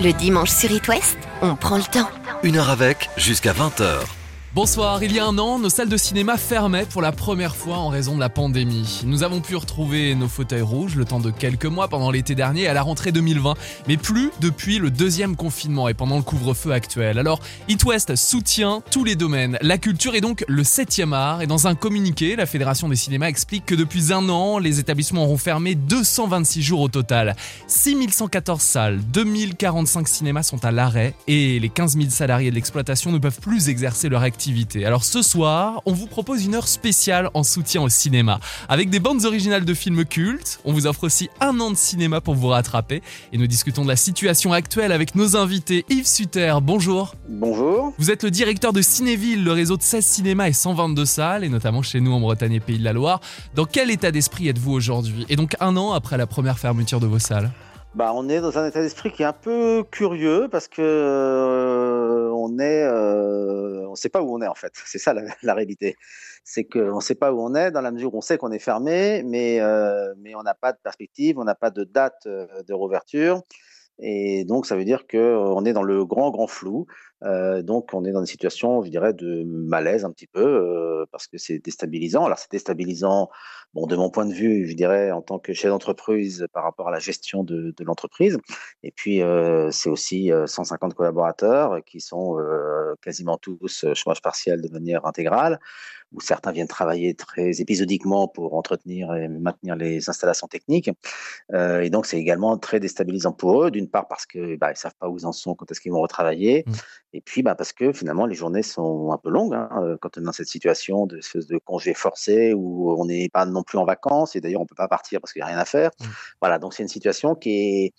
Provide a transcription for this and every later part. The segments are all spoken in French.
Le dimanche sur It West, on prend le temps. Une heure avec, jusqu'à 20h. Bonsoir, il y a un an, nos salles de cinéma fermaient pour la première fois en raison de la pandémie. Nous avons pu retrouver nos fauteuils rouges le temps de quelques mois pendant l'été dernier à la rentrée 2020, mais plus depuis le deuxième confinement et pendant le couvre-feu actuel. Alors, It soutient tous les domaines, la culture est donc le 7e art et dans un communiqué, la Fédération des cinémas explique que depuis un an, les établissements auront fermé 226 jours au total. 6114 salles, 2045 cinémas sont à l'arrêt et les 15 000 salariés de l'exploitation ne peuvent plus exercer leur activité alors ce soir, on vous propose une heure spéciale en soutien au cinéma. Avec des bandes originales de films cultes, on vous offre aussi un an de cinéma pour vous rattraper. Et nous discutons de la situation actuelle avec nos invités. Yves Sutter, bonjour. Bonjour. Vous êtes le directeur de Cinéville, le réseau de 16 cinémas et 122 salles, et notamment chez nous en Bretagne et Pays de la Loire. Dans quel état d'esprit êtes-vous aujourd'hui? Et donc un an après la première fermeture de vos salles? Bah, on est dans un état d'esprit qui est un peu curieux parce que euh, on euh, on sait pas où on est en fait. C'est ça la, réalité. C'est qu'on ne sait pas où on est dans la mesure où on sait qu'on est fermé, mais euh, mais on n'a pas de perspective, on n'a pas de date de rouverture. Et donc, ça veut dire qu'on est dans le grand, grand flou. Euh, donc, on est dans une situation, je dirais, de malaise un petit peu, euh, parce que c'est déstabilisant. Alors, c'est déstabilisant, bon, de mon point de vue, je dirais, en tant que chef d'entreprise par rapport à la gestion de, l'entreprise. Et puis, euh, c'est aussi 150 collaborateurs qui sont quasiment tous chômage partiel de manière intégrale où certains viennent travailler très épisodiquement pour entretenir et maintenir les installations techniques. Euh, et donc, c'est également très déstabilisant pour eux, d'une part parce qu'ils bah, ne savent pas où ils en sont, quand est-ce qu'ils vont retravailler, mmh. et puis bah, parce que finalement, les journées sont un peu longues hein, euh, quand on est dans cette situation de, de congé forcé où on n'est pas non plus en vacances, et d'ailleurs, on ne peut pas partir parce qu'il n'y a rien à faire. Mmh. Voilà, donc c'est une situation qui est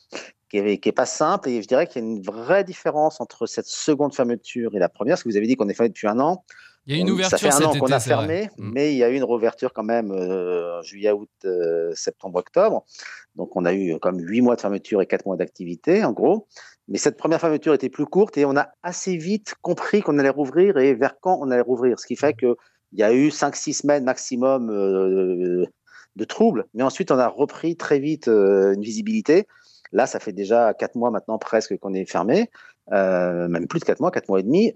qui est, pas simple et je dirais qu'il y a une vraie différence entre cette seconde fermeture et la première, parce que vous avez dit qu'on est fermé depuis un an. Il y a une ouverture Ça fait un an qu'on a fermé, mm. mais il y a eu une réouverture quand même euh, juillet, août, euh, septembre, octobre. Donc on a eu comme huit mois de fermeture et quatre mois d'activité en gros. Mais cette première fermeture était plus courte et on a assez vite compris qu'on allait rouvrir et vers quand on allait rouvrir. Ce qui fait qu'il y a eu cinq, six semaines maximum euh, de troubles. Mais ensuite on a repris très vite une visibilité. Là, ça fait déjà quatre mois maintenant presque qu'on est fermé, même plus de quatre mois, quatre mois et demi,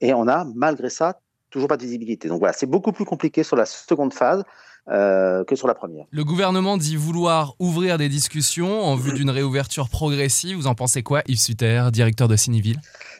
et on a malgré ça toujours pas de visibilité. Donc voilà, c'est beaucoup plus compliqué sur la seconde phase. Euh, que sur la première. Le gouvernement dit vouloir ouvrir des discussions en vue d'une réouverture progressive. Vous en pensez quoi, Yves Sutter, directeur de Cineville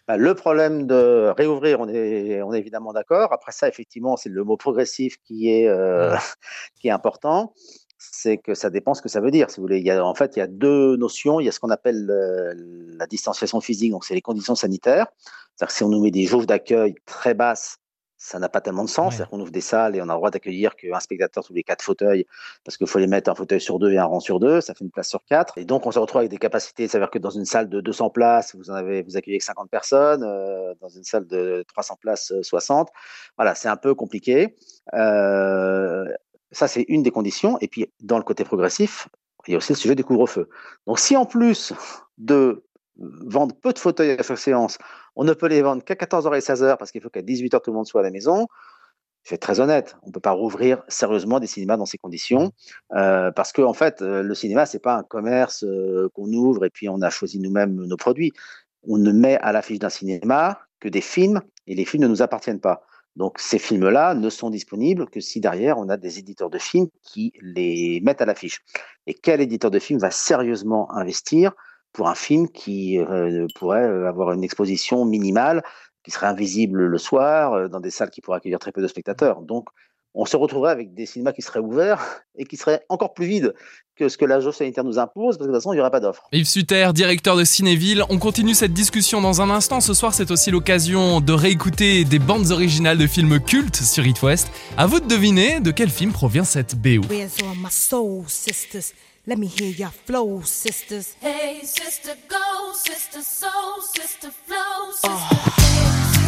bah, Le problème de réouvrir, on est, on est évidemment d'accord. Après ça, effectivement, c'est le mot progressif qui est, euh, qui est important. C'est que ça dépend ce que ça veut dire. Si vous voulez, il y a, en fait, il y a deux notions. Il y a ce qu'on appelle euh, la distanciation physique, donc c'est les conditions sanitaires. C'est-à-dire que si on nous met des jauges d'accueil très basses, ça n'a pas tellement de sens. C'est-à-dire qu'on ouvre des salles et on a le droit d'accueillir qu'un spectateur tous les quatre fauteuils, parce qu'il faut les mettre un fauteuil sur deux et un rang sur deux, ça fait une place sur quatre. Et donc on se retrouve avec des capacités, c'est-à-dire que dans une salle de 200 places, vous en avez, vous accueillez que 50 personnes, euh, dans une salle de 300 places, 60. Euh, voilà, c'est un peu compliqué. Euh, ça, c'est une des conditions. Et puis, dans le côté progressif, il y a aussi le sujet des couvre-feux. Donc, si en plus de vendre peu de fauteuils à chaque séance, on ne peut les vendre qu'à 14h et 16h parce qu'il faut qu'à 18h tout le monde soit à la maison. Je vais être très honnête, on ne peut pas rouvrir sérieusement des cinémas dans ces conditions euh, parce que en fait, euh, le cinéma c'est pas un commerce euh, qu'on ouvre et puis on a choisi nous-mêmes nos produits. On ne met à l'affiche d'un cinéma que des films et les films ne nous appartiennent pas. Donc ces films-là ne sont disponibles que si derrière on a des éditeurs de films qui les mettent à l'affiche. Et quel éditeur de films va sérieusement investir pour un film qui euh, pourrait euh, avoir une exposition minimale, qui serait invisible le soir, euh, dans des salles qui pourraient accueillir très peu de spectateurs. Donc, on se retrouverait avec des cinémas qui seraient ouverts et qui seraient encore plus vides que ce que la jauge sanitaire nous impose, parce que de toute façon, il n'y aurait pas d'offre. Yves Sutter, directeur de Cinéville, on continue cette discussion dans un instant. Ce soir, c'est aussi l'occasion de réécouter des bandes originales de films cultes sur It West. À vous de deviner de quel film provient cette BO. Let me hear your flow, sisters. Hey, sister, go, sister, soul, sister, flow, ah. sister. Oh. Hey, sister,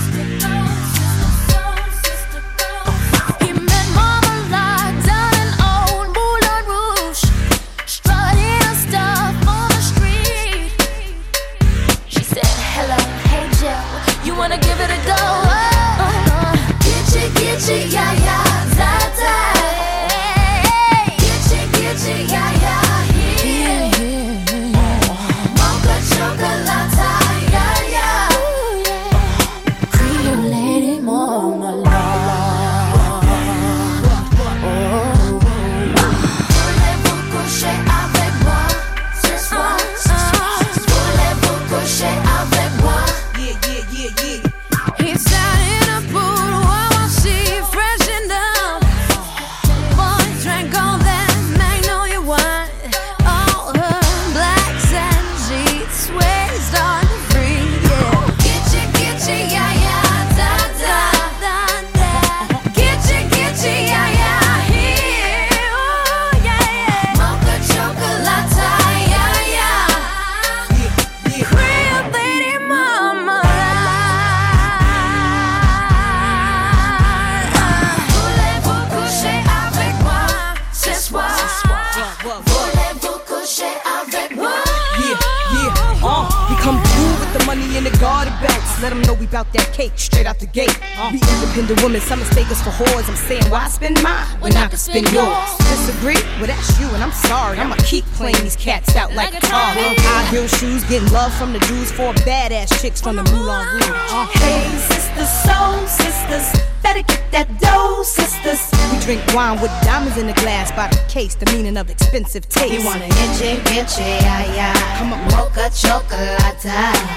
saying, why spend mine when I can spend yours? Disagree? Well, that's you, and I'm sorry. I'ma keep playing these cats out like a car. High heel shoes, getting love from the dudes for badass chicks from the Moulin Rouge. Uh-huh. Hey, sisters, soul sisters, better get that dough, sisters. We drink wine with diamonds in the glass by the case, the meaning of expensive taste. You wanna itchy, itchy, yeah, yeah. Come on. Mocha chocolate.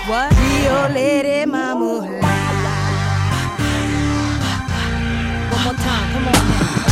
What? Rio Lady Mama. One more time, come on. Christina.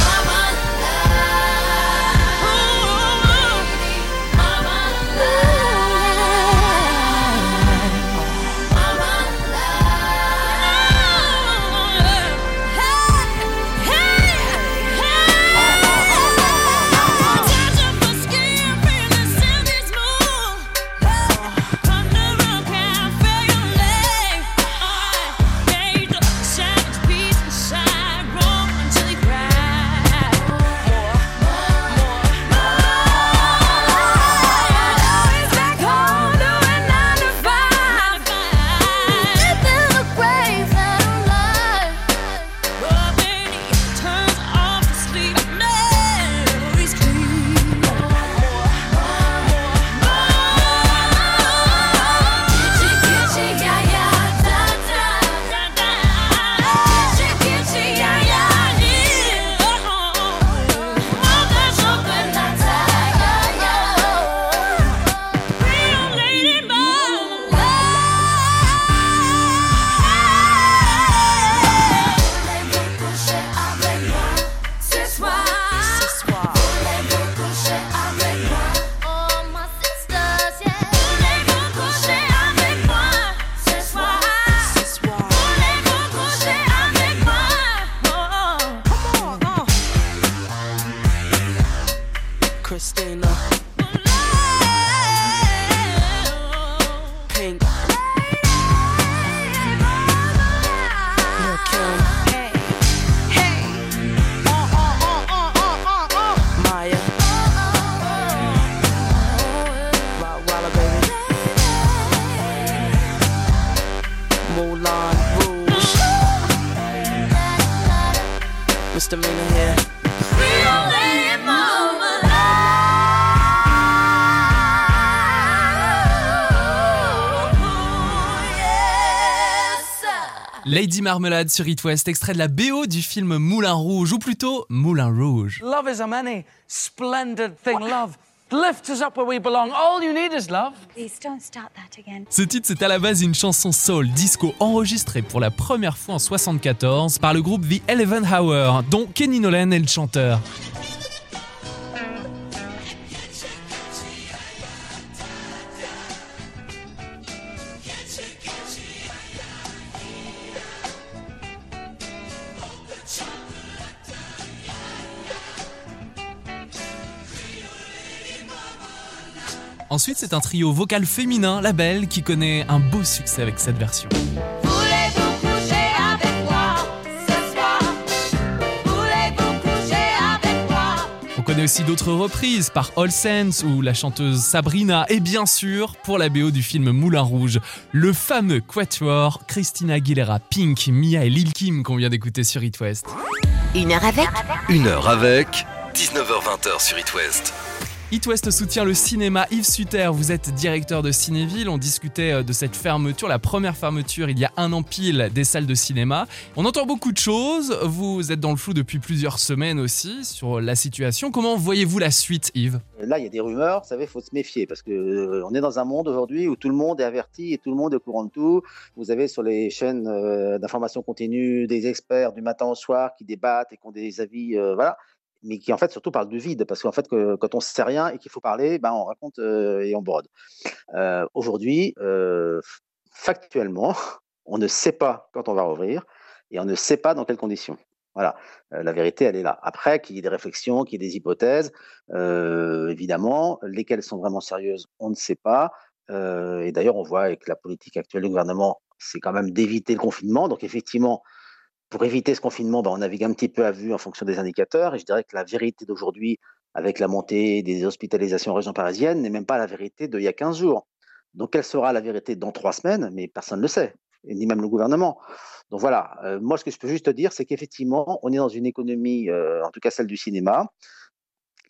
Marmelade sur It West, extrait de la BO du film Moulin Rouge, ou plutôt Moulin Rouge. Love is a many splendid thing. Love lifts us up where we belong. All you need is love. Please don't start that again. Ce titre, c'est à la base une chanson soul disco enregistrée pour la première fois en 74 par le groupe The Eleven Hour, dont Kenny Nolan est le chanteur. Ensuite, c'est un trio vocal féminin, La Belle, qui connaît un beau succès avec cette version. On connaît aussi d'autres reprises par All Sense ou la chanteuse Sabrina et bien sûr pour la BO du film Moulin Rouge, le fameux quatuor Christina Aguilera, Pink, Mia et Lil Kim qu'on vient d'écouter sur It West. Une heure avec Une heure avec 19h20 sur It West. It West soutient le cinéma. Yves Suter, vous êtes directeur de Cinéville. On discutait euh, de cette fermeture, la première fermeture il y a un an pile des salles de cinéma. On entend beaucoup de choses. Vous êtes dans le flou depuis plusieurs semaines aussi sur la situation. Comment voyez-vous la suite, Yves? Là, il y a des rumeurs, vous savez, faut se méfier parce que euh, on est dans un monde aujourd'hui où tout le monde est averti et tout le monde est au courant de tout. Vous avez sur les chaînes euh, d'information continue des experts du matin au soir qui débattent et qui ont des avis, voilà, mais qui en fait surtout parlent du vide parce qu'en fait, que, quand on sait rien et qu'il faut parler, ben, on raconte euh, et on brode. Euh, aujourd'hui, euh, factuellement, on ne sait pas quand on va rouvrir et on ne sait pas dans quelles conditions. Voilà, la vérité, elle est là. Après, qu'il y ait des réflexions, qu'il y ait des hypothèses, évidemment, lesquelles sont vraiment sérieuses, on ne sait pas. Et d'ailleurs, on voit avec la politique actuelle du gouvernement, c'est quand même d'éviter le confinement. Donc, effectivement, pour éviter ce confinement, ben, on navigue un petit peu à vue en fonction des indicateurs. Et je dirais que la vérité d'aujourd'hui, avec la montée des hospitalisations en région parisienne, n'est même pas la vérité d'il y a 15 jours. Donc, quelle sera la vérité dans trois semaines? Mais personne ne le sait, ni même le gouvernement. Donc voilà, euh, moi ce que je peux juste te dire, c'est qu'effectivement, on est dans une économie, euh, en tout cas celle du cinéma,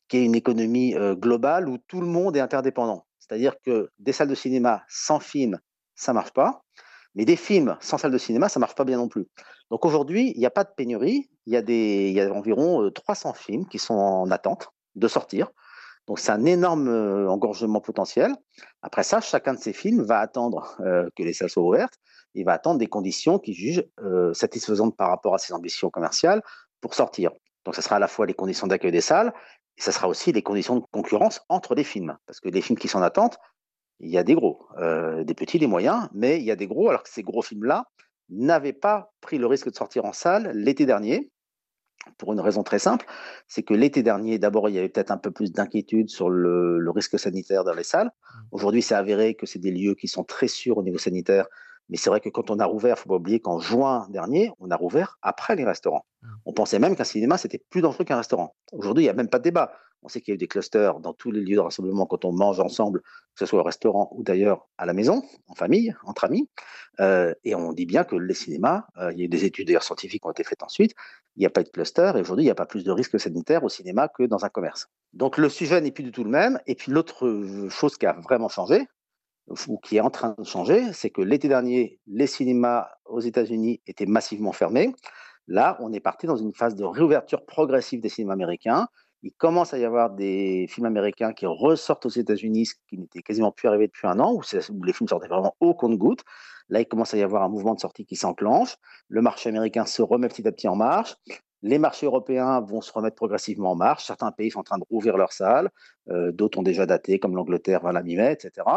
qui est une économie euh, globale où tout le monde est interdépendant. C'est-à-dire que des salles de cinéma sans film, ça marche pas, mais des films sans salle de cinéma, ça marche pas bien non plus. Donc aujourd'hui, il n'y a pas de pénurie, il y a, environ 300 films qui sont en attente de sortir. Donc c'est un énorme engorgement potentiel. Après ça, chacun de ces films va attendre que les salles soient ouvertes il va attendre des conditions qu'il juge euh, satisfaisantes par rapport à ses ambitions commerciales pour sortir. Donc, ce sera à la fois les conditions d'accueil des salles, et ce sera aussi les conditions de concurrence entre les films. Parce que les films qui sont en attente, il y a des gros, euh, des petits, des moyens, mais il y a des gros, alors que ces gros films-là n'avaient pas pris le risque de sortir en salle l'été dernier, pour une raison très simple, c'est que l'été dernier, d'abord, il y avait peut-être un peu plus d'inquiétude sur le, le, risque sanitaire dans les salles. Mmh. Aujourd'hui, c'est avéré que c'est des lieux qui sont très sûrs au niveau sanitaire mais c'est vrai que quand on a rouvert, il ne faut pas oublier qu'en juin dernier, on a rouvert après les restaurants. Mmh. On pensait même qu'un cinéma, c'était plus dangereux qu'un restaurant. Aujourd'hui, il n'y a même pas de débat. On sait qu'il y a eu des clusters dans tous les lieux de rassemblement quand on mange ensemble, que ce soit au restaurant ou d'ailleurs à la maison, en famille, entre amis. Euh, et on dit bien que les cinémas, euh, il y a eu des études d'ailleurs scientifiques qui ont été faites ensuite, il n'y a pas de cluster et aujourd'hui, il n'y a pas plus de risques sanitaires au cinéma que dans un commerce. Donc le sujet n'est plus du tout le même. Et puis l'autre euh, chose qui a vraiment changé, ou qui est en train de changer, c'est que l'été dernier, les cinémas aux États-Unis étaient massivement fermés. Là, on est parti dans une phase de réouverture progressive des cinémas américains. Il commence à y avoir des films américains qui ressortent aux États-Unis, ce qui n'était quasiment plus arrivé depuis un an, où, les films sortaient vraiment au compte-goutte. Là, il commence à y avoir un mouvement de sortie qui s'enclenche. Le marché américain se remet petit à petit en marche. Les marchés européens vont se remettre progressivement en marche. Certains pays sont en train de rouvrir leurs salles. Euh, D'autres ont déjà daté, comme l'Angleterre vers la mi-mai, etc.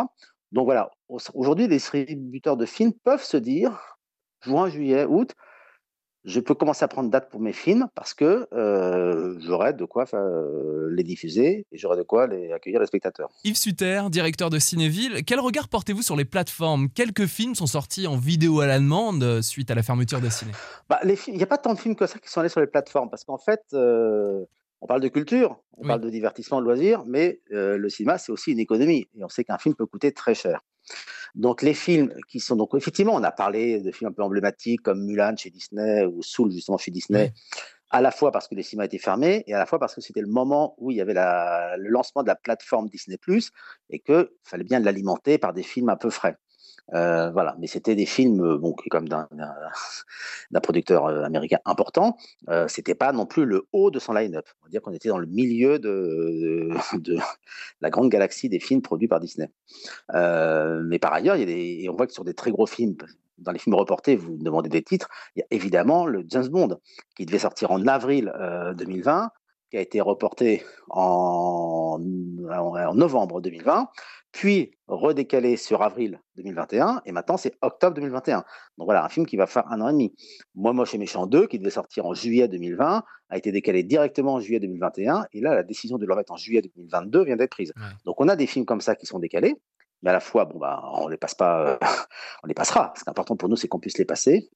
Donc voilà, aujourd'hui, les distributeurs de films peuvent se dire, juin, juillet, août, je peux commencer à prendre date pour mes films parce que euh, j'aurai de quoi euh, les diffuser et j'aurai de quoi les accueillir les spectateurs. Yves Sutter, directeur de Cinéville, quel regard portez-vous sur les plateformes? Quelques films sont sortis en vidéo à la demande euh, suite à la fermeture des ciné. Bah, Il n'y a pas tant de films que ça qui sont allés sur les plateformes parce qu'en fait, euh, on parle de culture, on Oui. parle de divertissement, de loisirs, mais le cinéma, c'est aussi une économie. Et on sait qu'un film peut coûter très cher. Donc, les films qui sont. Donc, effectivement, on a parlé de films un peu emblématiques comme Mulan chez Disney ou Soul, justement, chez Disney, à la fois parce que les cinémas étaient fermés et à la fois parce que c'était le moment où il y avait la- le lancement de la plateforme Disney et qu'il fallait bien l'alimenter par des films un peu frais. Euh, voilà, mais c'était des films, euh, bon, comme d'un producteur euh, américain important. Euh, c'était pas non plus le haut de son line-up. On va dire qu'on était dans le milieu de, de, la grande galaxie des films produits par Disney. Mais par ailleurs, il y a des, et on voit que sur des très gros films, dans les films reportés, vous demandez des titres, il y a évidemment le James Bond, qui devait sortir en avril euh, 2020, qui a été reporté en, novembre 2020, puis redécalé sur avril 2021, et maintenant c'est octobre 2021. Donc voilà, un film qui va faire un an et demi. Moi, Moche et Méchant 2, qui devait sortir en juillet 2020, a été décalé directement en juillet 2021, et là, la décision de le remettre en juillet 2022 vient d'être prise. Ouais. Donc on a des films comme ça qui sont décalés, mais à la fois, bon, bah, on les passe pas, euh, on les passera. Ce qui est important pour nous, c'est qu'on puisse les passer.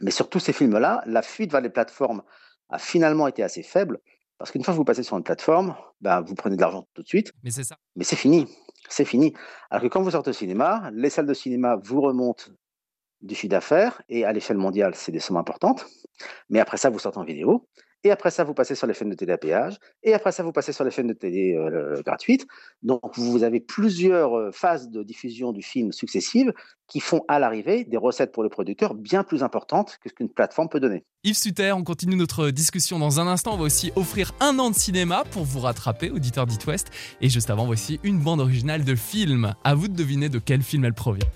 Mais sur tous ces films-là, la fuite vers les plateformes a finalement été assez faible, parce qu'une fois que vous passez sur une plateforme, ben, vous prenez de l'argent tout de suite, Mais c'est ça. mais c'est fini. C'est fini. Alors que quand vous sortez au cinéma, les salles de cinéma vous remontent du chiffre d'affaires et à l'échelle mondiale, c'est des sommes importantes. Mais après ça, vous sortez en vidéo. Et après ça, vous passez sur les chaînes de télé à péage. Et après ça, vous passez sur les chaînes de télé euh, gratuites. Donc, vous avez plusieurs euh, phases de diffusion du film successives qui font à l'arrivée des recettes pour le producteur bien plus importantes que ce qu'une plateforme peut donner. Yves Sutter, on continue notre discussion dans un instant. On va aussi offrir un an de cinéma pour vous rattraper, auditeur d'It West. Et juste avant, voici une bande originale de film. À vous de deviner de quel film elle provient.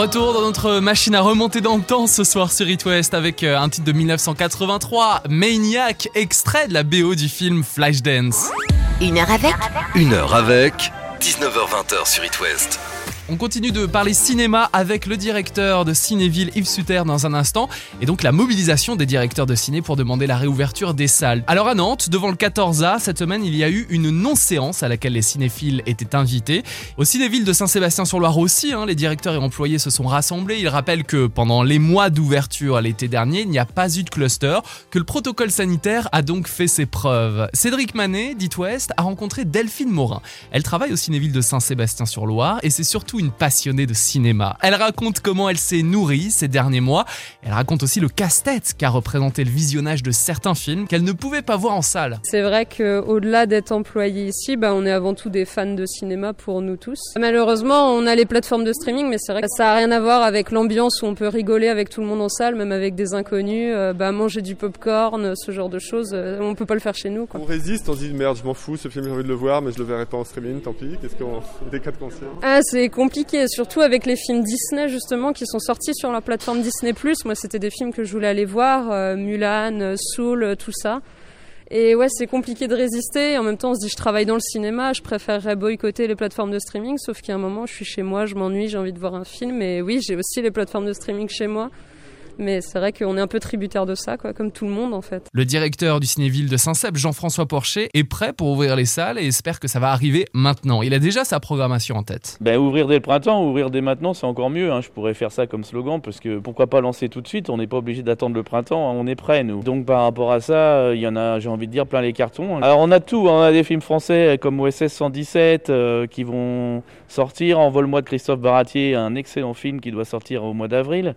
Retour dans notre machine à remonter dans le temps ce soir sur It West avec euh, un titre de 1983, Maniac, extrait de la BO du film Flashdance. Une heure avec Une heure avec 19h20 sur It West. On continue de parler cinéma avec le directeur de Cinéville Yves Sutter dans un instant et donc la mobilisation des directeurs de ciné pour demander la réouverture des salles. Alors à Nantes, devant le 14A, cette semaine il y a eu une non-séance à laquelle les cinéphiles étaient invités. Au Cinéville de Saint-Sébastien-sur-Loire aussi, hein, les directeurs et employés se sont rassemblés. Ils rappellent que pendant les mois d'ouverture l'été dernier, il n'y a pas eu de cluster, que le protocole sanitaire a donc fait ses preuves. Cédric Manet, d'It West, a rencontré Delphine Morin. Elle travaille au Cinéville de Saint-Sébastien-sur-Loire et c'est surtout une passionnée de cinéma. Elle raconte comment elle s'est nourrie ces derniers mois. Elle raconte aussi le casse-tête qu'a représenté le visionnage de certains films qu'elle ne pouvait pas voir en salle. C'est vrai qu'au-delà d'être employé ici, bah, on est avant tout des fans de cinéma pour nous tous. Malheureusement, on a les plateformes de streaming, mais c'est vrai que ça n'a rien à voir avec l'ambiance où on peut rigoler avec tout le monde en salle, même avec des inconnus, euh, bah, manger du popcorn, ce genre de choses. euh, on peut pas le faire chez nous. Quoi. On résiste, on se dit merde, je m'en fous, ce film j'ai envie de le voir, mais je le verrai pas en streaming, tant pis. Qu'est-ce qu'on. Des cas de conscience. Ah, c'est compliqué, surtout avec les films Disney justement qui sont sortis sur la plateforme Disney+. Moi, c'était des films que je voulais aller voir, euh, Mulan, euh, Soul, euh, tout ça. Et ouais, c'est compliqué de résister. En même temps, on se dit, je travaille dans le cinéma, je préférerais boycotter les plateformes de streaming. Sauf qu'à un moment, je suis chez moi, je m'ennuie, j'ai envie de voir un film. Et oui, j'ai aussi les plateformes de streaming chez moi. Mais c'est vrai qu'on est un peu tributaire de ça, quoi, comme tout le monde en fait. Le directeur du Cinéville de Saint-Cep, Jean-François Porcher, est prêt pour ouvrir les salles et espère que ça va arriver maintenant. Il a déjà sa programmation en tête. Ben, ouvrir dès le printemps, ouvrir dès maintenant, c'est encore mieux. hein. Je pourrais faire ça comme slogan parce que pourquoi pas lancer tout de suite? On n'est pas obligé d'attendre le printemps, hein. on est prêt nous. Donc par rapport à ça, euh, il y en a, j'ai envie de dire, plein les cartons. Alors on a tout, hein. on a des films français comme OSS 117 euh, qui vont sortir. Envole-moi de Christophe Baratier, un excellent film qui doit sortir au mois d'avril.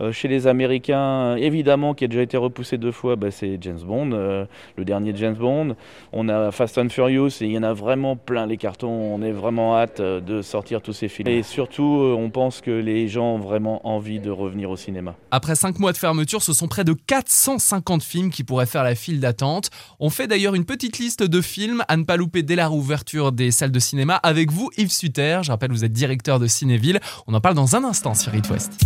Euh, chez les Américains, évidemment, qui a déjà été repoussé deux fois, bah, c'est James Bond, euh, le dernier James Bond. On a Fast and Furious et il y en a vraiment plein les cartons. On est vraiment hâte euh, de sortir tous ces films. Et surtout, on pense que les gens ont vraiment envie de revenir au cinéma. Après 5 mois de fermeture, ce sont près de 450 films qui pourraient faire la file d'attente. On fait d'ailleurs une petite liste de films à ne pas louper dès la réouverture des salles de cinéma avec vous, Yves Sutter. Je rappelle, vous êtes directeur de Cinéville. On en parle dans un instant sur It West.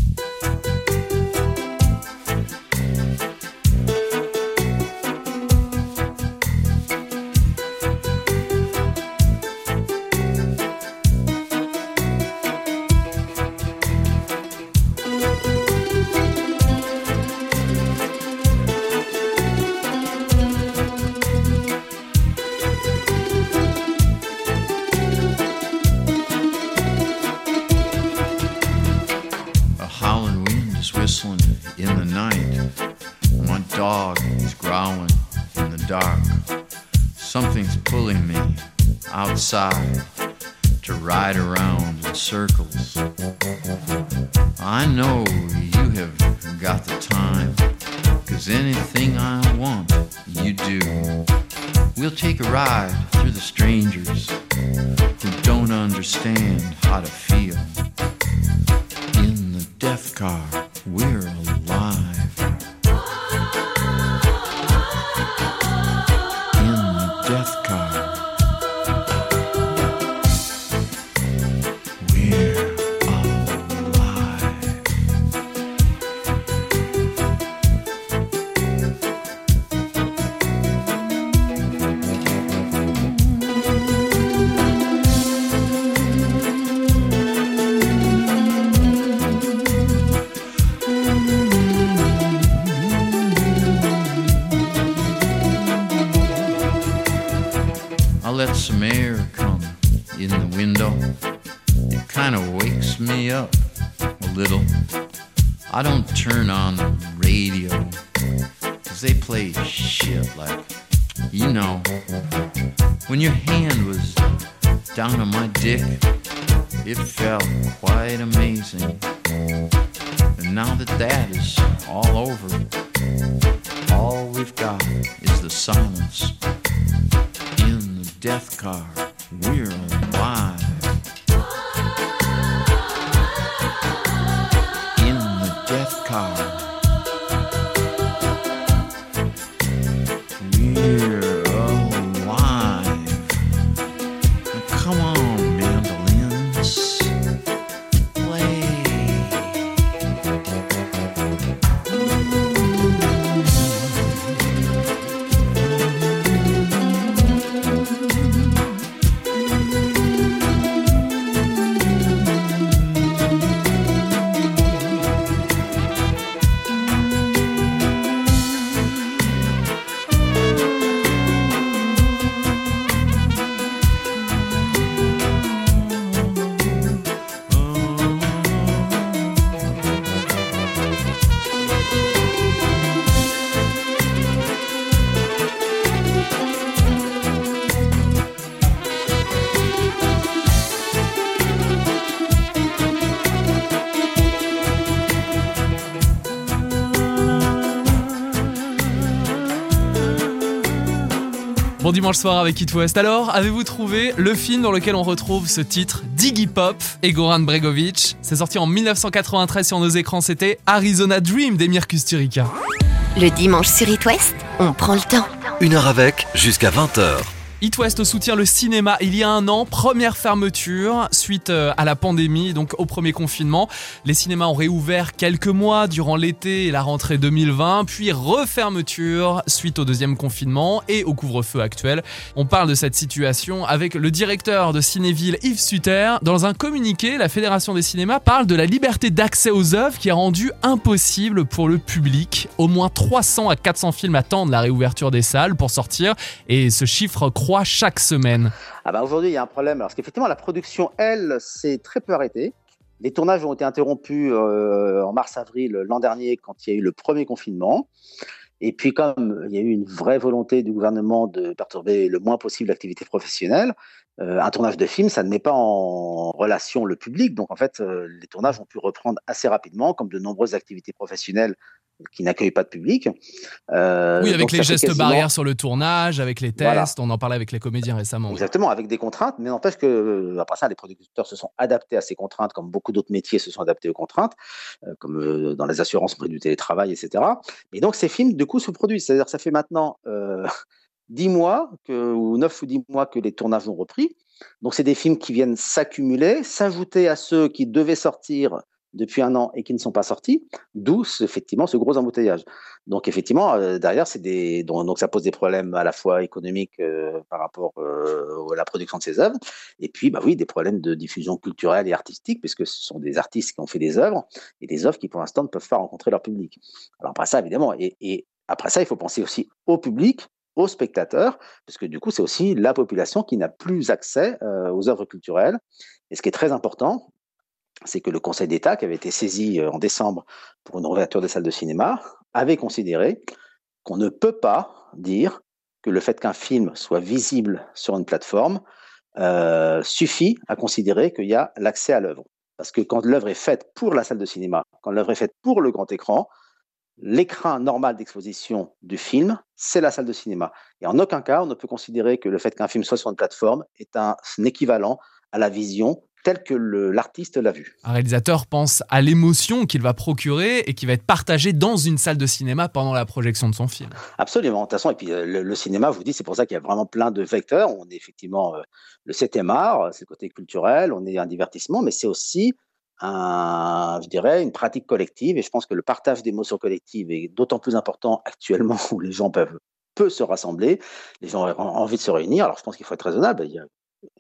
Your hand was down on my dick, dimanche soir avec It West. Alors, avez-vous trouvé le film dans lequel on retrouve ce titre Diggy Pop et Goran Bregovic? C'est sorti en 1993 sur nos écrans, c'était Arizona Dream d'Emir Kusturica. Le dimanche sur It West, on prend le temps. Une heure avec, jusqu'à 20h. It soutient le cinéma il y a un an, première fermeture suite euh, à la pandémie, donc au premier confinement. Les cinémas ont réouvert quelques mois durant l'été et la rentrée 2020, puis refermeture suite au deuxième confinement et au couvre-feu actuel. On parle de cette situation avec le directeur de Cinéville Yves Sutter. Dans un communiqué, la Fédération des cinémas parle de la liberté d'accès aux œuvres qui a rendu impossible pour le public. Au moins 300 à 400 films attendent la réouverture des salles pour sortir et ce chiffre croît chaque semaine ah bah Aujourd'hui, il y a un problème. Parce qu'effectivement, la production, elle, s'est très peu arrêtée. Les tournages ont été interrompus euh, en mars-avril l'an dernier quand il y a eu le premier confinement. Et puis, comme il y a eu une vraie volonté du gouvernement de perturber le moins possible l'activité professionnelle, euh, un tournage de film, ça ne met pas en relation le public. Donc, en fait, euh, les tournages ont pu reprendre assez rapidement, comme de nombreuses activités professionnelles qui n'accueillent pas de public. Euh, oui, avec les gestes barrières sur le tournage, avec les tests, on en parlait avec les comédiens récemment. Exactement, avec des contraintes, mais n'empêche que, euh, après ça, les producteurs se sont adaptés à ces contraintes, comme beaucoup d'autres métiers se sont adaptés aux contraintes, euh, comme dans les assurances près du télétravail, etc. Mais donc, ces films, du coup, se produisent. C'est-à-dire ça fait maintenant 10 mois, que, ou 9 ou 10 mois que les tournages ont repris. Donc, c'est des films qui viennent s'accumuler, s'ajouter à ceux qui devaient sortir depuis un an et qui ne sont pas sortis, d'où effectivement ce gros embouteillage. Donc effectivement, euh, derrière, c'est des donc, ça pose des problèmes à la fois économiques euh, par rapport euh, à la production de ces œuvres, et puis bah oui, des problèmes de diffusion culturelle et artistique, puisque ce sont des artistes qui ont fait des œuvres et des œuvres qui pour l'instant ne peuvent pas rencontrer leur public. Alors après ça, évidemment, et après ça, il faut penser aussi au public aux spectateurs, parce que du coup, c'est aussi la population qui n'a plus accès aux œuvres culturelles. Et ce qui est très important, c'est que le Conseil d'État, qui avait été saisi euh, en décembre pour une réouverture des salles de cinéma, avait considéré qu'on ne peut pas dire que le fait qu'un film soit visible sur une plateforme euh, suffit à considérer qu'il y a l'accès à l'œuvre. Parce que quand l'œuvre est faite pour la salle de cinéma, quand l'œuvre est faite pour le grand écran, l'écran normal d'exposition du film, c'est la salle de cinéma. Et en aucun cas, on ne peut considérer que le fait qu'un film soit sur une plateforme est un équivalent à la vision tel que l'artiste l'a vu. Un réalisateur pense à l'émotion qu'il va procurer et qui va être partagée dans une salle de cinéma pendant la projection de son film. Absolument. De toute façon, et puis euh, le, cinéma, je vous dis, c'est pour ça qu'il y a vraiment plein de vecteurs. On est effectivement euh, le 7 art, c'est le côté culturel, on est un divertissement, mais c'est aussi un, je dirais, une pratique collective. Et je pense que le partage d'émotions collectives est d'autant plus important actuellement où les gens peuvent peu se rassembler, les gens ont envie de se réunir. Alors je pense qu'il faut être raisonnable. Il y a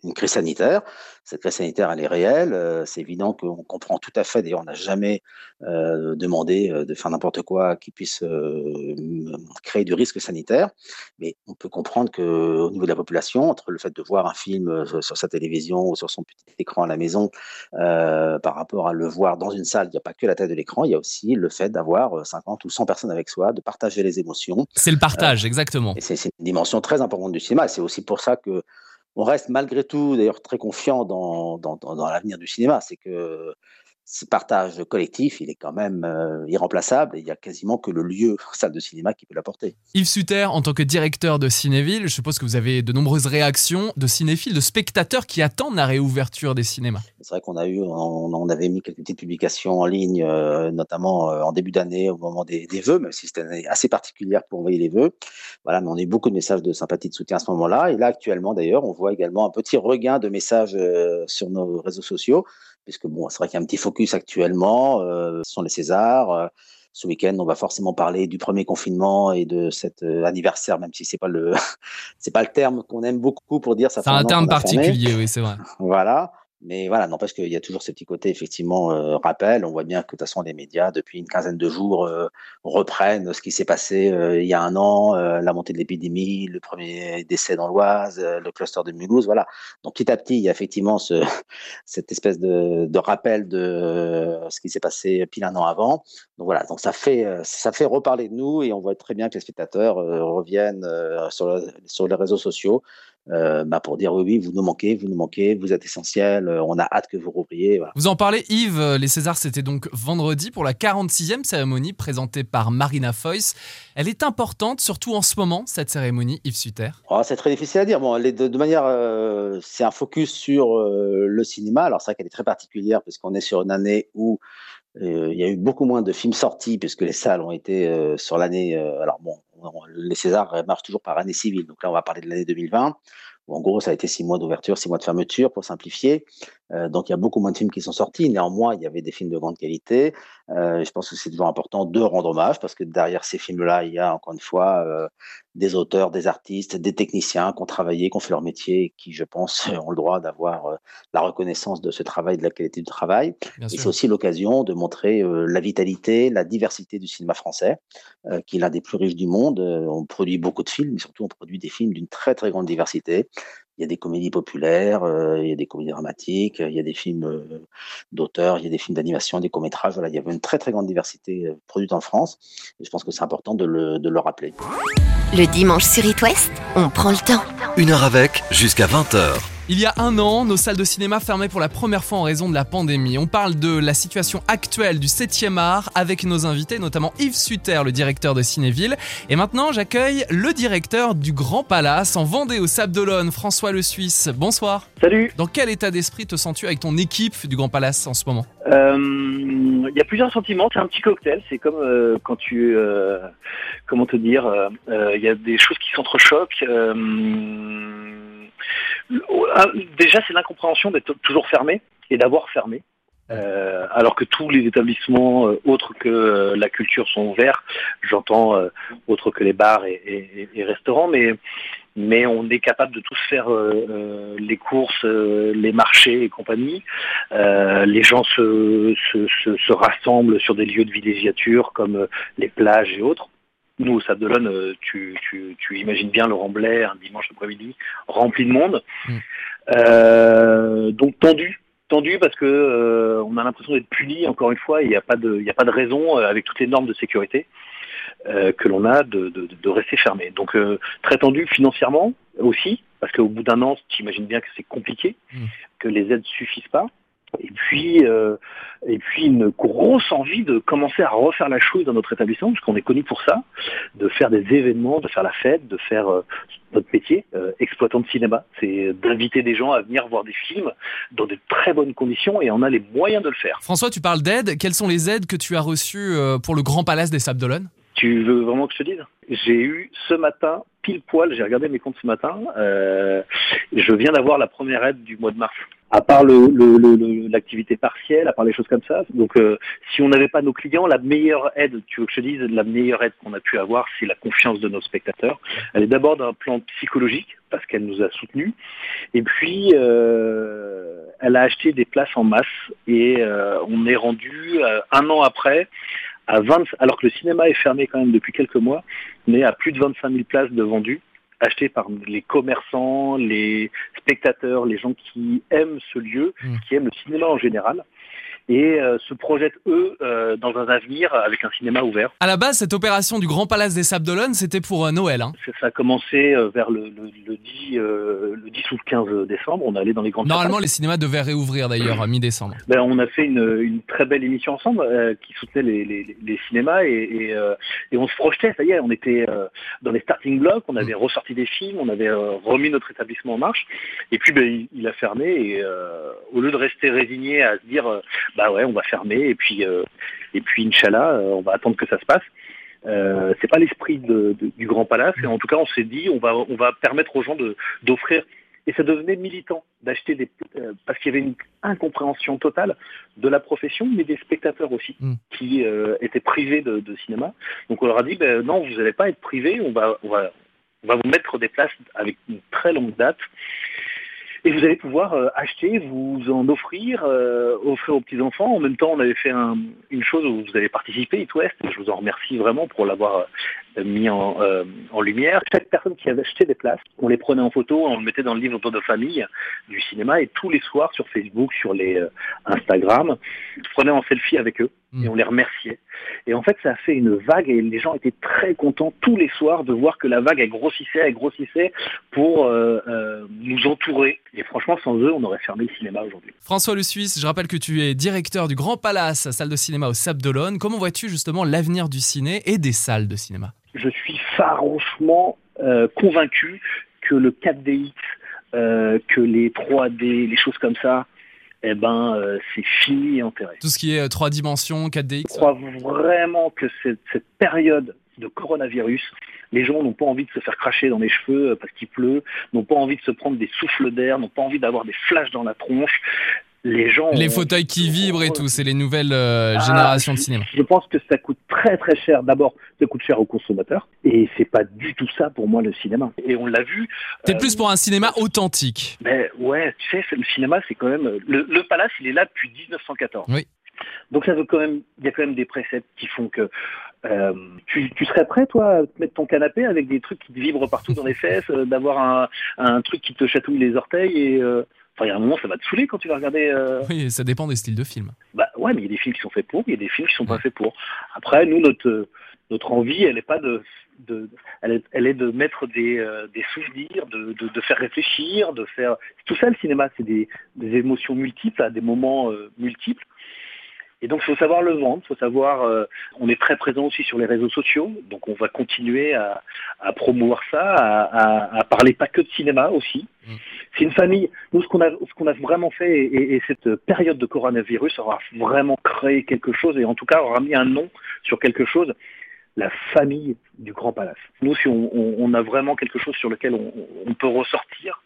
une crise sanitaire. Cette crise sanitaire, elle est réelle. Euh, c'est évident qu'on comprend tout à fait. D'ailleurs, on n'a jamais euh, demandé euh, de faire n'importe quoi qui puisse créer du risque sanitaire. Mais on peut comprendre qu'au niveau de la population, entre le fait de voir un film sur sa télévision ou sur son petit écran à la maison, par rapport à le voir dans une salle, il n'y a pas que la taille de l'écran, il y a aussi le fait d'avoir 50 ou 100 personnes avec soi, de partager les émotions. C'est le partage, exactement. C'est une dimension très importante du cinéma. C'est aussi pour ça que on reste malgré tout d'ailleurs très confiant dans, dans, dans l'avenir du cinéma. C'est que ce partage collectif, il est quand même euh, irremplaçable et il n'y a quasiment que le lieu, salle de cinéma, qui peut l'apporter. Yves Sutter, en tant que directeur de Cinéville, je suppose que vous avez de nombreuses réactions de cinéphiles, de spectateurs qui attendent la réouverture des cinémas. C'est vrai qu'on a eu, on, avait mis quelques petites publications en ligne, euh, notamment euh, en début d'année, au moment des, des, vœux, même si c'était une année assez particulière pour envoyer les vœux. Voilà, mais on a eu beaucoup de messages de sympathie, de soutien à ce moment-là. Et là, actuellement, d'ailleurs, on voit également un petit regain de messages sur nos réseaux sociaux puisque bon, c'est vrai qu'il y a un petit focus actuellement, euh, ce sont les Césars. Euh, ce week-end, on va forcément parler du premier confinement et de cet euh, anniversaire, même si c'est pas le c'est pas le terme qu'on aime beaucoup pour dire ça. C'est un, un terme particulier, oui, c'est vrai. Voilà. Mais voilà, n'empêche qu'il y a toujours ce petit côté, effectivement, euh, rappel. On voit bien que de toute façon, les médias, depuis une quinzaine de jours, euh, reprennent ce qui s'est passé euh, il y a un an, la montée de l'épidémie, le premier décès dans l'Oise, le cluster de Mulhouse, voilà. Donc petit à petit, il y a effectivement ce, cette espèce de, de rappel de ce qui s'est passé pile un an avant. Donc voilà, donc ça fait, ça fait reparler de nous et on voit très bien que les spectateurs reviennent sur, sur les réseaux sociaux euh, bah, pour dire oui, oui, vous nous manquez, vous nous manquez, vous êtes essentiels, euh, on a hâte que vous rouvriez. Voilà. Vous en parlez, Yves, euh, les Césars, c'était donc vendredi pour la 46e cérémonie présentée par Marina Foïs. Elle est importante, surtout en ce moment, cette cérémonie, Yves Suter. Oh, c'est très difficile à dire. Bon, elle est de, de manière, euh, c'est un focus sur le cinéma. Alors c'est vrai qu'elle est très particulière parce qu'on est sur une année où il y a eu beaucoup moins de films sortis puisque les salles ont été sur l'année. alors bon, les Césars marchent toujours par année civile. Donc là, on va parler de l'année 2020. où en gros, ça a été six mois d'ouverture, six mois de fermeture pour simplifier. Euh, donc il y a beaucoup moins de films qui sont sortis. Néanmoins, il y avait des films de grande qualité. Euh, je pense que c'est toujours important de rendre hommage parce que derrière ces films-là, il y a encore une fois euh, des auteurs, des artistes, des techniciens qui ont travaillé, qui ont fait leur métier et qui, je pense, ont le droit d'avoir la reconnaissance de ce travail, de la qualité du travail. Bien et sûr. c'est aussi l'occasion de montrer la vitalité, la diversité du cinéma français, qui est l'un des plus riches du monde. On produit beaucoup de films, mais surtout on produit des films d'une très très grande diversité. Il y a des comédies populaires, euh, il y a des comédies dramatiques, il y a des films euh, d'auteurs, il y a des films d'animation, des courts-métrages. Voilà, il y avait une très très grande diversité euh, produite en France. Et je pense que c'est important de le, de le rappeler. Le dimanche sur It West, on prend le temps. Une heure avec, jusqu'à 20h. Il y a un an, nos salles de cinéma fermaient pour la première fois en raison de la pandémie. On parle de la situation actuelle du 7e art avec nos invités, notamment Yves Suter, le directeur de Cinéville. Et maintenant, j'accueille le directeur du Grand Palace en Vendée au Sable d'Olonne, François Le Suisse. Bonsoir. Salut. Dans quel état d'esprit te sens-tu avec ton équipe du Grand Palace en ce moment? Euh, Il y a plusieurs sentiments. C'est un petit cocktail. C'est comme euh, quand tu, euh, comment te dire, il y a des choses qui s'entrechoquent. Ah, déjà, c'est l'incompréhension d'être toujours fermé et d'avoir fermé. Euh, alors que tous les établissements euh, autres que euh, la culture sont ouverts, j'entends euh, autres que les bars et, et- et restaurants, mais mais on est capable de tous faire euh, euh, les courses, euh, les marchés et compagnie. Euh, les gens se, se, se, se rassemblent sur des lieux de villégiature comme les plages et autres. Nous, au Sable d'Olonne, euh, tu, tu, tu imagines bien Laurent Blais, un dimanche après-midi, rempli de monde. Euh, donc tendu, tendu parce que euh, on a l'impression d'être puni, encore une fois, il n'y a, pas de- il n'y a pas de raison, euh, avec toutes les normes de sécurité, euh, que l'on a de, de, de rester fermé. Donc euh, très tendu financièrement aussi, parce qu'au bout d'un an, tu imagines bien que c'est compliqué, que les aides suffisent pas. Et puis, euh, et puis une grosse envie de commencer à refaire la chose dans notre établissement, parce qu'on est connu pour ça, de faire des événements, de faire la fête, de faire euh, notre métier, euh, exploitant de cinéma. C'est d'inviter des gens à venir voir des films dans de très bonnes conditions et on a les moyens de le faire. François, tu parles d'aide. Quelles sont les aides que tu as reçues euh, pour le Grand Palace des Sables d'Olonne Tu veux vraiment que je te dise? J'ai eu ce matin, pile poil, j'ai regardé mes comptes ce matin, euh, je viens d'avoir la première aide du mois de mars. À part l'activité partielle, à part les choses comme ça. Donc, euh, si on n'avait pas nos clients, la meilleure aide, tu veux que je te dise, la meilleure aide qu'on a pu avoir, c'est la confiance de nos spectateurs. Elle est d'abord d'un plan psychologique, parce qu'elle nous a soutenus. Et puis, euh, elle a acheté des places en masse. Et euh, on est rendu, un an après, à 20, alors que le cinéma est fermé quand même depuis quelques mois, est à plus de 25 000 places de vendues, achetées par les commerçants, les spectateurs, les gens qui aiment ce lieu, qui aiment le cinéma en général, et euh, se projettent, eux, euh, dans un avenir avec un cinéma ouvert. À la base, cette opération du Grand Palace des Sables d'Olonne, c'était pour euh, Noël. hein. Ça a commencé euh, vers le, le, le 10, euh, le 10 ou le 15 décembre, on est allé dans les grandes Normalement, les cinémas devaient réouvrir d'ailleurs à mi-décembre. Ben, on a fait une, une très belle émission ensemble euh, qui soutenait les, les, les cinémas et, et, euh, et on se projetait, ça y est, on était euh, dans les starting blocks, on avait ressorti des films, on avait remis notre établissement en marche et puis ben, il, il a fermé et euh, au lieu de rester résigné à se dire euh, bah ouais on va fermer et puis euh, et puis Inch'Allah euh, on va attendre que ça se passe. Euh, c'est pas l'esprit de- de- du Grand Palace et en tout cas on s'est dit on va on va permettre aux gens de d'offrir. Et ça devenait militant d'acheter des euh, parce qu'il y avait une incompréhension totale de la profession mais des spectateurs aussi qui euh, étaient privés de, de cinéma. Donc on leur a dit ben non vous n'allez pas être privés on va on va on va vous mettre des places avec une très longue date et vous allez pouvoir euh, acheter, vous en offrir, euh, offrir aux petits-enfants. En même temps, on avait fait un- une chose où vous avez participé, It et je vous en remercie vraiment pour l'avoir mis en, euh, en lumière. Chaque personne qui avait acheté des places, on les prenait en photo, on le mettait dans le livre de famille du cinéma et tous les soirs sur Facebook, sur les euh, Instagram, on prenait en selfie avec eux et on les remerciait. Et en fait, ça a fait une vague et les gens étaient très contents tous les soirs de voir que la vague elle grossissait, elle grossissait pour euh, euh, nous entourer. Et franchement, sans eux, on aurait fermé le cinéma aujourd'hui. François Le Suisse, je rappelle que tu es directeur du Grand Palace, salle de cinéma au Sable d'Olonne. Comment vois-tu justement l'avenir du ciné et des salles de cinéma? Je suis farouchement euh, convaincu que le 4DX, euh, que les 3D, les choses comme ça, eh ben, euh, c'est fini et enterré. Tout ce qui est euh, 3 dimensions, 4DX Je crois vraiment que cette, cette période de coronavirus, les gens n'ont pas envie de se faire cracher dans les cheveux euh, parce qu'il pleut, n'ont pas envie de se prendre des souffles d'air, n'ont pas envie d'avoir des flashs dans la tronche. Les gens Les ont- fauteuils qui vibrent et tout, c'est les nouvelles euh, Ah, générations de cinéma. Je pense que ça coûte très très cher. D'abord, ça coûte cher aux consommateurs et c'est pas du tout ça pour moi le cinéma. Et on l'a vu. T'es euh, plus pour un cinéma authentique. Mais ouais, tu sais, le cinéma, c'est quand même le, le Palace, il est là depuis 1914. Oui. Donc ça veut quand même, il y a quand même des préceptes qui font que euh, tu, tu serais prêt toi à te mettre ton canapé avec des trucs qui te vibrent partout dans les fesses, euh, d'avoir un, un truc qui te chatouille les orteils et euh, enfin il y a un moment ça va te saouler quand tu vas regarder. euh, Oui, ça dépend des styles de films. bah ouais, mais il y a des films qui sont faits pour, il y a des films qui sont pas faits pour. Après, nous, notre notre envie, elle n'est pas de, de elle, est, elle est de mettre des, euh, des souvenirs, de, de, de faire réfléchir, de faire tout ça. Le cinéma, c'est des, des émotions multiples, à des moments euh, multiples. Et donc, il faut savoir le vendre, il faut savoir. euh, on est très présent aussi sur les réseaux sociaux, donc on va continuer à, à promouvoir ça, à, à, à parler pas que de cinéma aussi. C'est une famille. Nous, ce qu'on a, ce qu'on a vraiment fait, et, et- et cette période de coronavirus aura vraiment créé quelque chose, et en tout cas aura mis un nom sur quelque chose. La famille du Grand Palace. Nous, si on, on- on a vraiment quelque chose sur lequel on, on peut ressortir,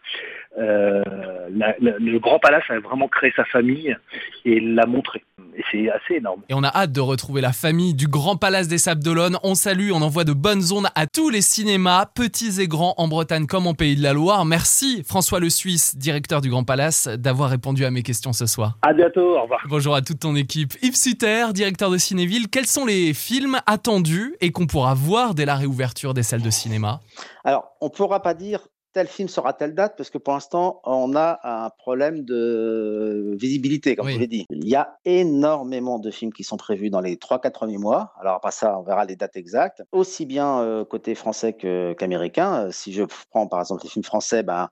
euh, la- la- le Grand Palace a vraiment créé sa famille et l'a montré. Et c'est assez énorme. Et on a hâte de retrouver la famille du Grand Palace des Sables d'Olonne. On salue, on envoie de bonnes ondes à tous les cinémas, petits et grands, en Bretagne comme en Pays de la Loire. Merci François Le Suisse, directeur du Grand Palace, d'avoir répondu à mes questions ce soir. À bientôt, au revoir. Bonjour à toute ton équipe. Yves Sutter, directeur de Cinéville, quels sont les films attendus et qu'on pourra voir dès la réouverture des salles de cinéma Alors, on ne pourra pas dire tel film sera telle date parce que pour l'instant, on a un problème de visibilité, comme Oui. je l'ai dit. Il y a énormément de films qui sont prévus dans les 3-4 premiers mois. Alors, après ça, on verra les dates exactes. Aussi bien euh, côté français qu'américain. Euh, si je prends par exemple les films français, ben,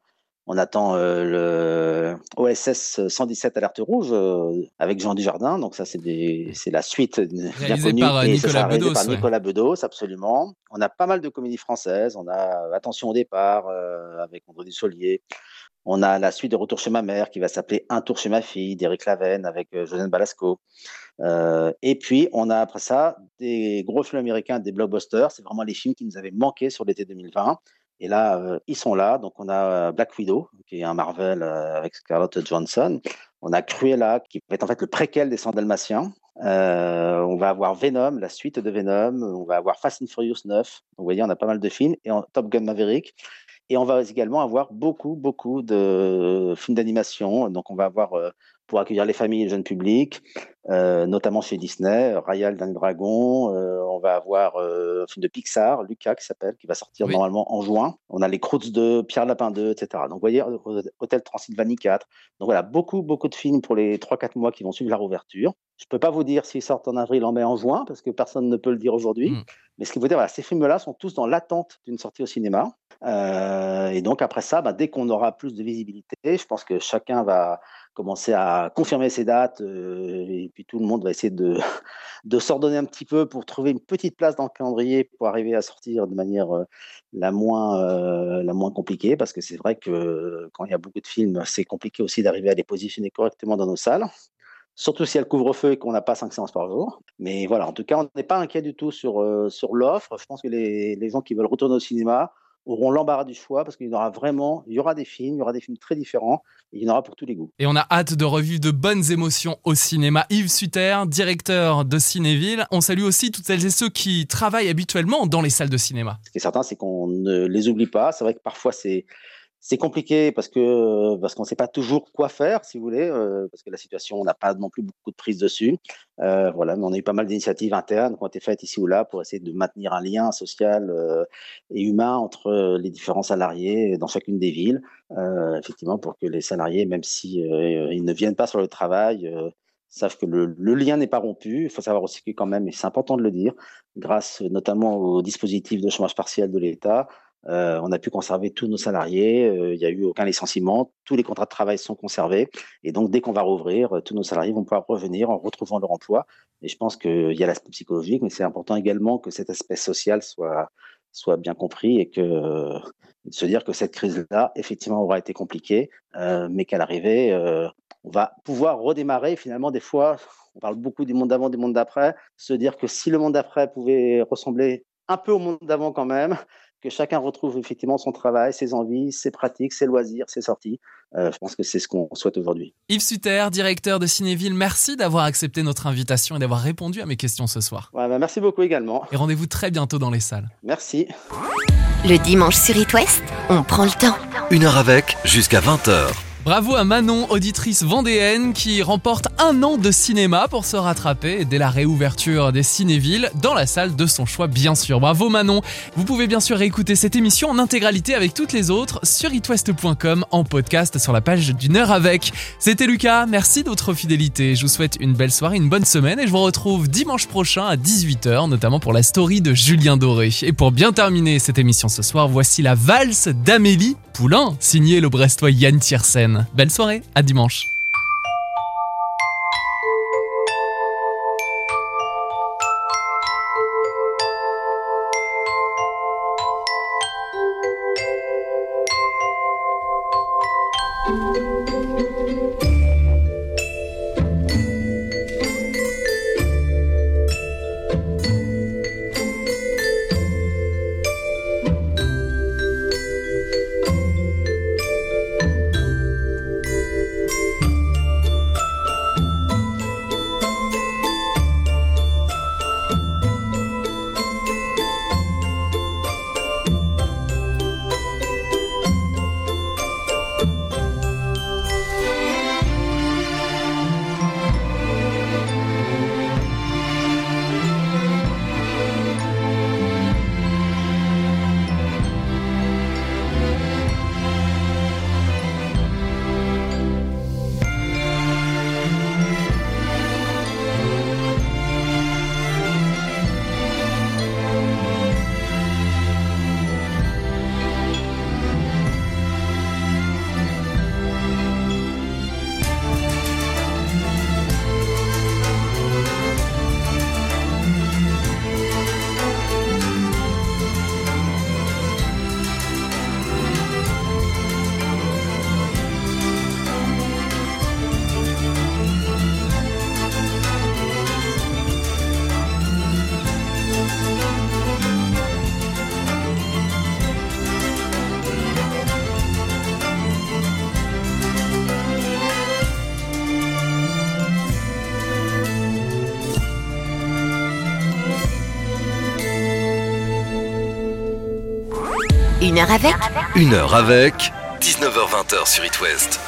on attend euh, le OSS 117 Alerte Rouge euh, avec Jean Dujardin. Donc ça, c'est des- c'est la suite bien Réalisé connue. par, euh, Et Nicolas Bedos, par ouais. Nicolas Bedos, absolument. On a pas mal de comédies françaises. On a Attention au départ euh, avec André Dussolier. On a la suite de Retour chez ma mère qui va s'appeler Un tour chez ma fille d'Éric Lavenne avec euh, Josène Balasco. Euh, et puis, on a après ça des gros films américains, des blockbusters. C'est vraiment les films qui nous avaient manqué sur l'été 2020. Et là, euh, ils sont là. Donc, on a euh, Black Widow, qui est un Marvel euh, avec Scarlett Johansson. On a Cruella, qui va être en fait le préquel des 100 Dalmatiens. Euh, on va avoir Venom, la suite de Venom. On va avoir Fast and Furious 9. Donc, vous voyez, on a pas mal de films. Et Top Gun Maverick. Et on va également avoir beaucoup, beaucoup de films d'animation. Donc, on va avoir, pour accueillir les familles et le jeune public, euh, notamment chez Disney, Raya le Dernier Dragon. Euh, on va avoir euh, un film de Pixar, Lucas, qui s'appelle, qui va sortir Oui. normalement en juin. On a les Croods 2, Pierre Lapin 2, etc. Donc, vous voyez, Hôtel Transylvanie 4. Donc, voilà, beaucoup, beaucoup de films pour les 3-4 mois qui vont suivre la rouverture. Je ne peux pas vous dire s'ils sortent en avril, en mai, en juin, parce que personne ne peut le dire aujourd'hui. Mm. Mais ce qui veut dire, voilà, ces films-là sont tous dans l'attente d'une sortie au cinéma. Euh, et donc après ça, bah, dès qu'on aura plus de visibilité, je pense que chacun va commencer à confirmer ses dates euh, et puis tout le monde va essayer de, de s'ordonner un petit peu pour trouver une petite place dans le calendrier pour arriver à sortir de manière euh, la, moins, euh, la moins compliquée parce que c'est vrai que quand il y a beaucoup de films, c'est compliqué aussi d'arriver à les positionner correctement dans nos salles. Surtout s'il y a le couvre-feu et qu'on n'a pas cinq séances par jour. Mais voilà, en tout cas, on n'est pas inquiet du tout sur, sur l'offre. Je pense que les, les gens qui veulent retourner au cinéma auront l'embarras du choix parce qu'il y aura vraiment, il y aura des films, il y aura des films très différents et il y en aura pour tous les goûts. Et on a hâte de revivre de bonnes émotions au cinéma. Yves Sutter, directeur de Cinéville. On salue aussi toutes celles et ceux qui travaillent habituellement dans les salles de cinéma. Ce qui est certain, c'est qu'on ne les oublie pas. C'est vrai que parfois, c'est C'est compliqué parce que parce qu'on ne sait pas toujours quoi faire, si vous voulez, euh, parce que la situation, on n'a pas non plus beaucoup de prise dessus. Euh, voilà, mais on a eu pas mal d'initiatives internes qui ont été faites ici ou là pour essayer de maintenir un lien social euh, et humain entre les différents salariés dans chacune des villes. Euh, effectivement, pour que les salariés, même si euh, ils ne viennent pas sur le travail, euh, savent que le, le lien n'est pas rompu. Il faut savoir aussi que quand même, et c'est important de le dire, grâce notamment au dispositif de chômage partiel de l'État, euh, on a pu conserver tous nos salariés. euh, Il n'y a eu aucun licenciement. Tous les contrats de travail sont conservés. Et donc, dès qu'on va rouvrir, euh, tous nos salariés vont pouvoir revenir en retrouvant leur emploi. Et je pense qu'il y a l'aspect psychologique, mais c'est important également que cet aspect social soit, bien compris et que se dire que cette crise-là, effectivement, aura été compliquée, mais qu'à l'arrivée, on va pouvoir redémarrer. Finalement, des fois, on parle beaucoup du monde d'avant, du monde d'après. Se dire que si le monde d'après pouvait ressembler un peu au monde d'avant quand même, que chacun retrouve effectivement son travail, ses envies, ses pratiques, ses loisirs, ses sorties. Euh, je pense que c'est ce qu'on souhaite aujourd'hui. Yves Suter, directeur de Cinéville, merci d'avoir accepté notre invitation et d'avoir répondu à mes questions ce soir. Ouais, bah, merci beaucoup également. Et rendez-vous très bientôt dans les salles. Merci. Le dimanche sur It West, on prend le temps. Une heure avec, jusqu'à 20h. Bravo à Manon, auditrice vendéenne, qui remporte un an de cinéma pour se rattraper dès la réouverture des cinévilles dans la salle de son choix, bien sûr. Bravo Manon. Vous pouvez bien sûr réécouter cette émission en intégralité avec toutes les autres sur itwest.com en podcast sur la page d'une heure avec. C'était Lucas, merci de votre fidélité. Je vous souhaite une belle soirée, une bonne semaine et je vous retrouve dimanche prochain à 18h, notamment pour la story de Julien Doré. Et pour bien terminer cette émission ce soir, voici la valse d'Amélie Poulain, signée le Brestois Yann Tiersen. Belle soirée, à dimanche. Une heure avec Une heure avec, 19h20 sur It West.